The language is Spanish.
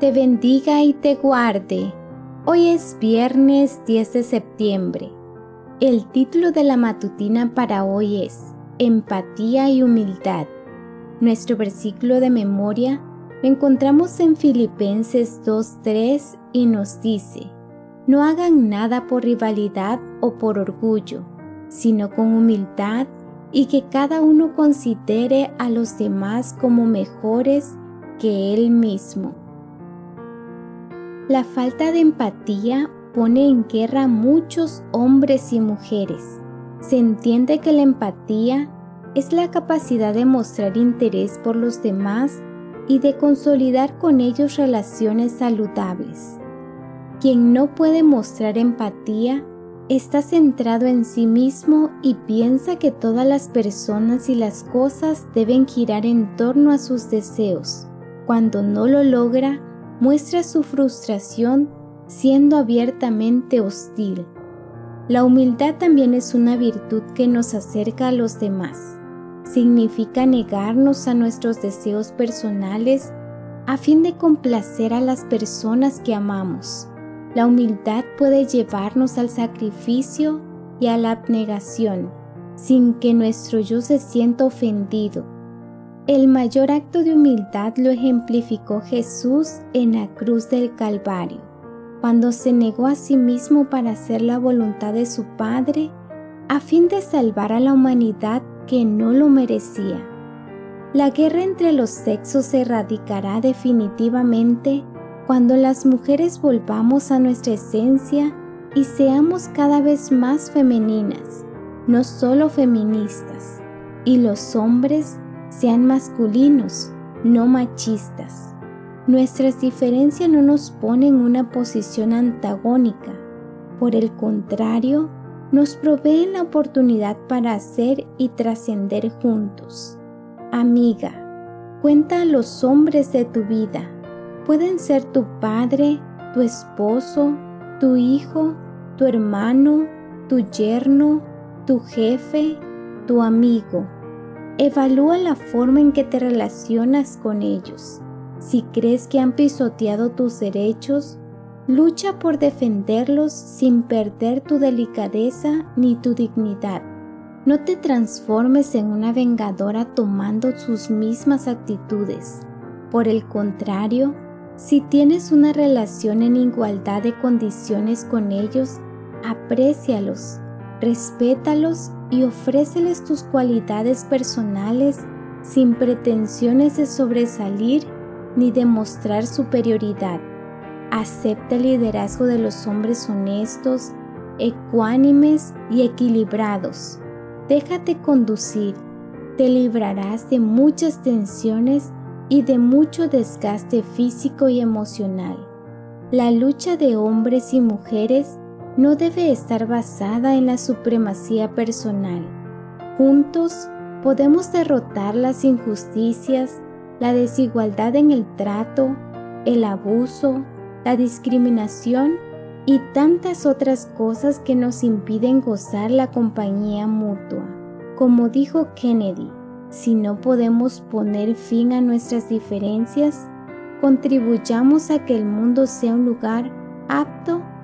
te bendiga y te guarde. Hoy es viernes 10 de septiembre. El título de la matutina para hoy es Empatía y Humildad. Nuestro versículo de memoria lo encontramos en Filipenses 2.3 y nos dice, no hagan nada por rivalidad o por orgullo, sino con humildad y que cada uno considere a los demás como mejores que él mismo. La falta de empatía pone en guerra a muchos hombres y mujeres. Se entiende que la empatía es la capacidad de mostrar interés por los demás y de consolidar con ellos relaciones saludables. Quien no puede mostrar empatía está centrado en sí mismo y piensa que todas las personas y las cosas deben girar en torno a sus deseos. Cuando no lo logra, muestra su frustración siendo abiertamente hostil. La humildad también es una virtud que nos acerca a los demás. Significa negarnos a nuestros deseos personales a fin de complacer a las personas que amamos. La humildad puede llevarnos al sacrificio y a la abnegación, sin que nuestro yo se sienta ofendido el mayor acto de humildad lo ejemplificó Jesús en la cruz del Calvario, cuando se negó a sí mismo para hacer la voluntad de su Padre a fin de salvar a la humanidad que no lo merecía. La guerra entre los sexos se erradicará definitivamente cuando las mujeres volvamos a nuestra esencia y seamos cada vez más femeninas, no solo feministas, y los hombres sean masculinos, no machistas. Nuestras diferencias no nos ponen en una posición antagónica, por el contrario, nos proveen la oportunidad para hacer y trascender juntos. Amiga, cuenta a los hombres de tu vida. Pueden ser tu padre, tu esposo, tu hijo, tu hermano, tu yerno, tu jefe, tu amigo Evalúa la forma en que te relacionas con ellos. Si crees que han pisoteado tus derechos, lucha por defenderlos sin perder tu delicadeza ni tu dignidad. No te transformes en una vengadora tomando sus mismas actitudes. Por el contrario, si tienes una relación en igualdad de condiciones con ellos, aprécialos, respétalos y ofréceles tus cualidades personales sin pretensiones de sobresalir ni de mostrar superioridad. Acepta el liderazgo de los hombres honestos, ecuánimes y equilibrados. Déjate conducir. Te librarás de muchas tensiones y de mucho desgaste físico y emocional. La lucha de hombres y mujeres no debe estar basada en la supremacía personal. Juntos podemos derrotar las injusticias, la desigualdad en el trato, el abuso, la discriminación y tantas otras cosas que nos impiden gozar la compañía mutua. Como dijo Kennedy, si no podemos poner fin a nuestras diferencias, contribuyamos a que el mundo sea un lugar apto